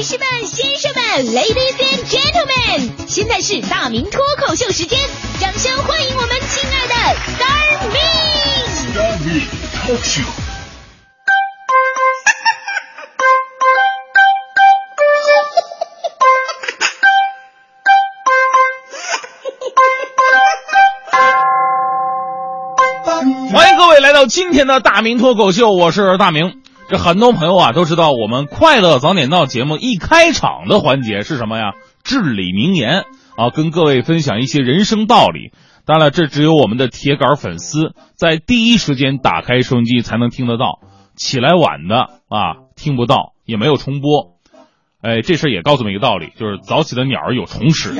女士们、先生们，Ladies and Gentlemen，现在是大明脱口秀时间，掌声欢迎我们亲爱的 Star Me！大明脱口秀。欢迎各位来到今天的大明脱口秀，我是大明。这很多朋友啊都知道，我们快乐早点到节目一开场的环节是什么呀？至理名言啊，跟各位分享一些人生道理。当然了，这只有我们的铁杆粉丝在第一时间打开收音机才能听得到，起来晚的啊听不到，也没有重播。哎，这事儿也告诉我们一个道理，就是早起的鸟儿有虫吃。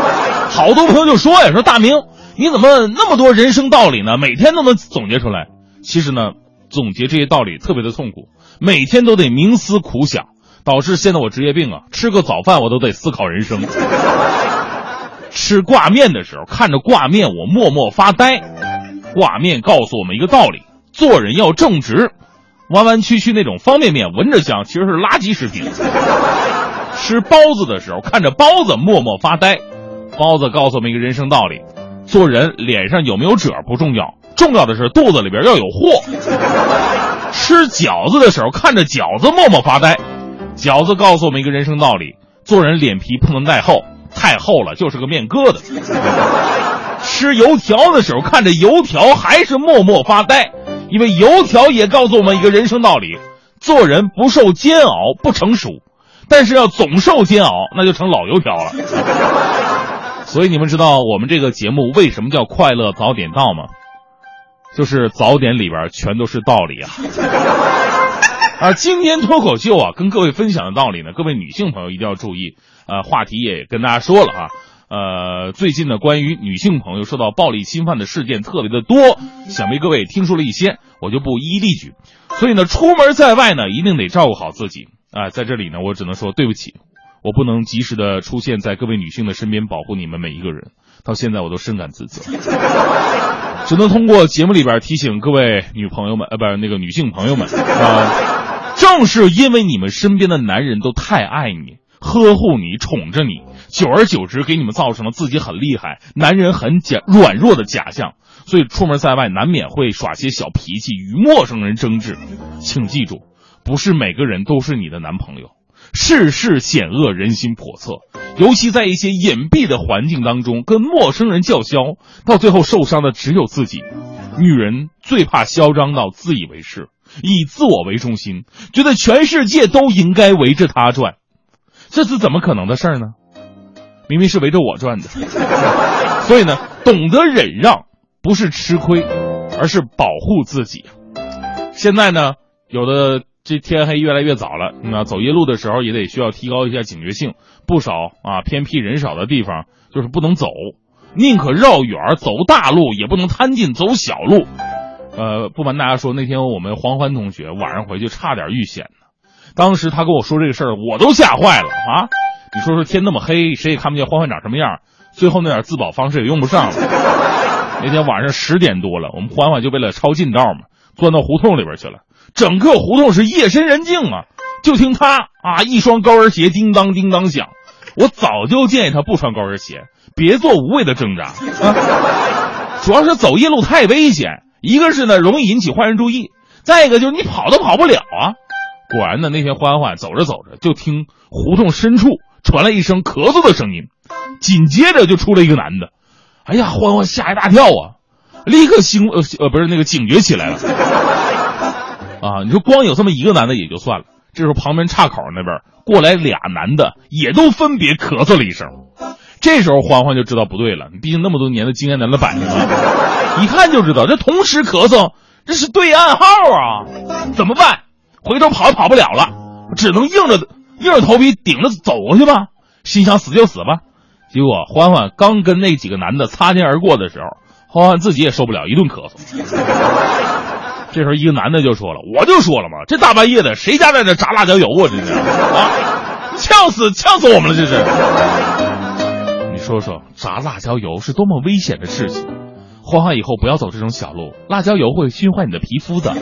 好多朋友就说呀，说大明你怎么那么多人生道理呢？每天都能总结出来。其实呢，总结这些道理特别的痛苦，每天都得冥思苦想，导致现在我职业病啊，吃个早饭我都得思考人生。吃挂面的时候，看着挂面我默默发呆。挂面告诉我们一个道理：做人要正直。弯弯曲曲那种方便面闻着香，其实是垃圾食品。吃包子的时候，看着包子默默发呆。包子告诉我们一个人生道理：做人脸上有没有褶不重要，重要的是肚子里边要有货。吃饺子的时候，看着饺子默默发呆。饺子告诉我们一个人生道理：做人脸皮不能太厚，太厚了就是个面疙瘩。吃油条的时候，看着油条还是默默发呆。因为油条也告诉我们一个人生道理：做人不受煎熬不成熟，但是要总受煎熬，那就成老油条了。所以你们知道我们这个节目为什么叫快乐早点到吗？就是早点里边全都是道理啊！啊，今天脱口秀啊，跟各位分享的道理呢，各位女性朋友一定要注意。呃，话题也跟大家说了啊。呃，最近呢，关于女性朋友受到暴力侵犯的事件特别的多，想必各位听说了一些，我就不一一例举。所以呢，出门在外呢，一定得照顾好自己啊。在这里呢，我只能说对不起，我不能及时的出现在各位女性的身边保护你们每一个人，到现在我都深感自责，只能通过节目里边提醒各位女朋友们，呃，不是那个女性朋友们啊，正是因为你们身边的男人都太爱你。呵护你，宠着你，久而久之，给你们造成了自己很厉害、男人很假软弱的假象，所以出门在外难免会耍些小脾气，与陌生人争执。请记住，不是每个人都是你的男朋友。世事险恶，人心叵测，尤其在一些隐蔽的环境当中，跟陌生人叫嚣，到最后受伤的只有自己。女人最怕嚣张到自以为是，以自我为中心，觉得全世界都应该围着她转。这是怎么可能的事儿呢？明明是围着我转的，所以呢，懂得忍让不是吃亏，而是保护自己。现在呢，有的这天黑越来越早了，那走夜路的时候也得需要提高一下警觉性。不少啊偏僻人少的地方就是不能走，宁可绕远走大路，也不能贪近走小路。呃，不瞒大家说，那天我们黄欢同学晚上回去差点遇险。当时他跟我说这个事儿，我都吓坏了啊！你说说天那么黑，谁也看不见欢欢长什么样，最后那点自保方式也用不上了。那天晚上十点多了，我们欢欢就为了抄近道嘛，钻到胡同里边去了。整个胡同是夜深人静啊，就听他啊一双高跟鞋叮当叮当响。我早就建议他不穿高跟鞋，别做无谓的挣扎啊。主要是走夜路太危险，一个是呢容易引起坏人注意，再一个就是你跑都跑不了啊。果然呢，那天欢欢走着走着，就听胡同深处传来一声咳嗽的声音，紧接着就出来一个男的。哎呀，欢欢吓一大跳啊，立刻醒呃呃不是那个警觉起来了。啊，你说光有这么一个男的也就算了，这时候旁边岔口那边过来俩男的，也都分别咳嗽了一声。这时候欢欢就知道不对了，毕竟那么多年的经验在那摆着呢，一看就知道这同时咳嗽，这是对暗号啊，怎么办？回头跑也跑不了了，只能硬着硬着头皮顶着走过去吧。心想死就死吧。结果欢欢刚跟那几个男的擦肩而过的时候，欢欢自己也受不了，一顿咳嗽。这时候一个男的就说了：“我就说了嘛，这大半夜的，谁家在这炸辣椒油啊？这是啊，呛死呛死我们了！这是。你说说，炸辣椒油是多么危险的事情。欢欢以后不要走这种小路，辣椒油会熏坏你的皮肤的。”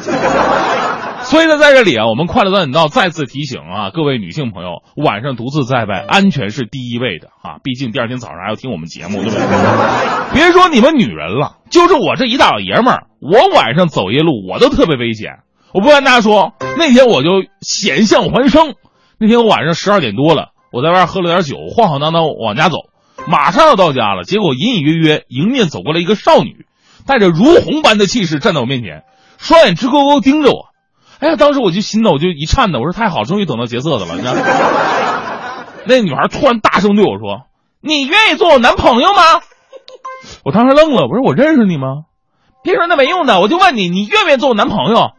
所以呢，在这里啊，我们快乐早点到再次提醒啊，各位女性朋友，晚上独自在外，安全是第一位的啊！毕竟第二天早上还要听我们节目，对不对？别说你们女人了，就是我这一大老爷们儿，我晚上走夜路我都特别危险。我不瞒大家说，那天我就险象环生。那天我晚上十二点多了，我在外喝了点酒，晃晃荡荡往家走，马上要到家了，结果隐隐约约迎面走过来一个少女，带着如虹般的气势站在我面前，双眼直勾勾盯着我。哎呀，当时我就心呢，我就一颤呢。我说太好，终于等到劫色的了。你知道，那女孩突然大声对我说：“你愿意做我男朋友吗？”我当时愣了，我说：“我认识你吗？”别说那没用的，我就问你，你愿不愿意做我男朋友？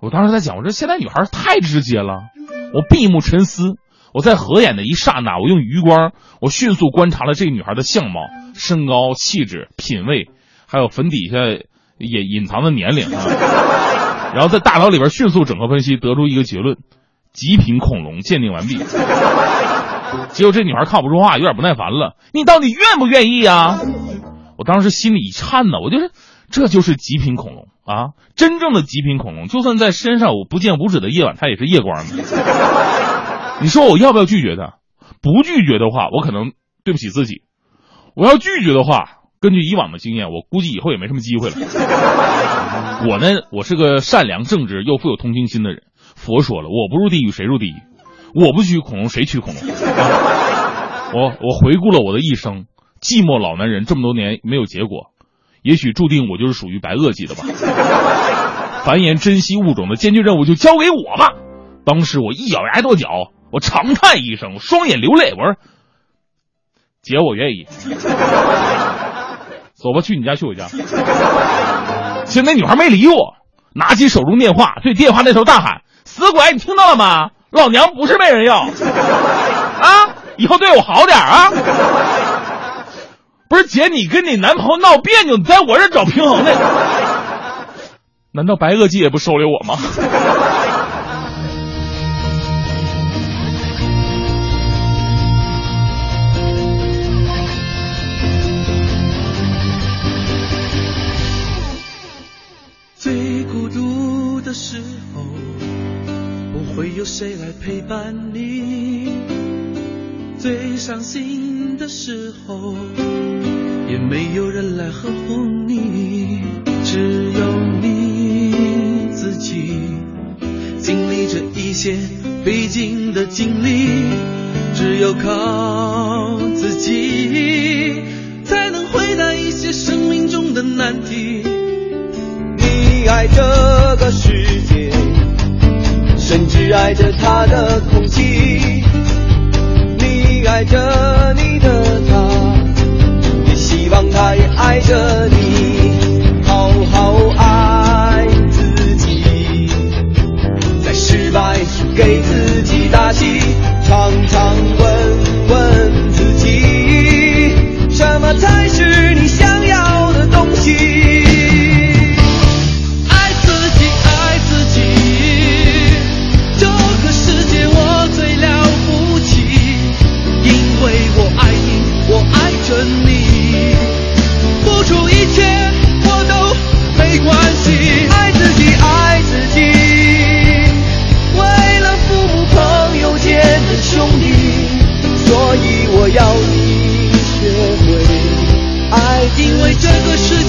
我当时在想，我说现在女孩太直接了。我闭目沉思，我在合眼的一刹那，我用余光，我迅速观察了这个女孩的相貌、身高、气质、品味，还有坟底下隐隐藏的年龄啊。然后在大脑里边迅速整合分析，得出一个结论：极品恐龙鉴定完毕。结果这女孩看不说话，有点不耐烦了。你到底愿不愿意啊？我当时心里一颤呢，我就是这就是极品恐龙啊！真正的极品恐龙，就算在身上我不见五指的夜晚，它也是夜光的。你说我要不要拒绝他？不拒绝的话，我可能对不起自己；我要拒绝的话。根据以往的经验，我估计以后也没什么机会了。我呢，我是个善良正直又富有同情心的人。佛说了，我不入地狱谁入地狱？我不娶恐龙谁娶恐龙？我我回顾了我的一生，寂寞老男人这么多年没有结果，也许注定我就是属于白垩纪的吧。繁衍珍稀物种的艰巨任务就交给我吧。当时我一咬牙跺脚，我长叹一声，双眼流泪，我说：“姐，我愿意。”走吧，去你家，去我家。现在那女孩没理我，拿起手中电话，对电话那头大喊：“死鬼，你听到了吗？老娘不是没人要啊！以后对我好点啊！”不是姐，你跟你男朋友闹别扭，你在我这找平衡呢？难道白垩纪也不收留我吗？最孤独的时候，不会有谁来陪伴你？最伤心的时候，也没有人来呵护你，只有你自己经历着一些必经的经历，只有靠自己才能回答一些生命中的难题。你爱这个世界。甚至爱着他的空气，爱着你的他，也希望他也因为这个世界。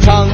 唱。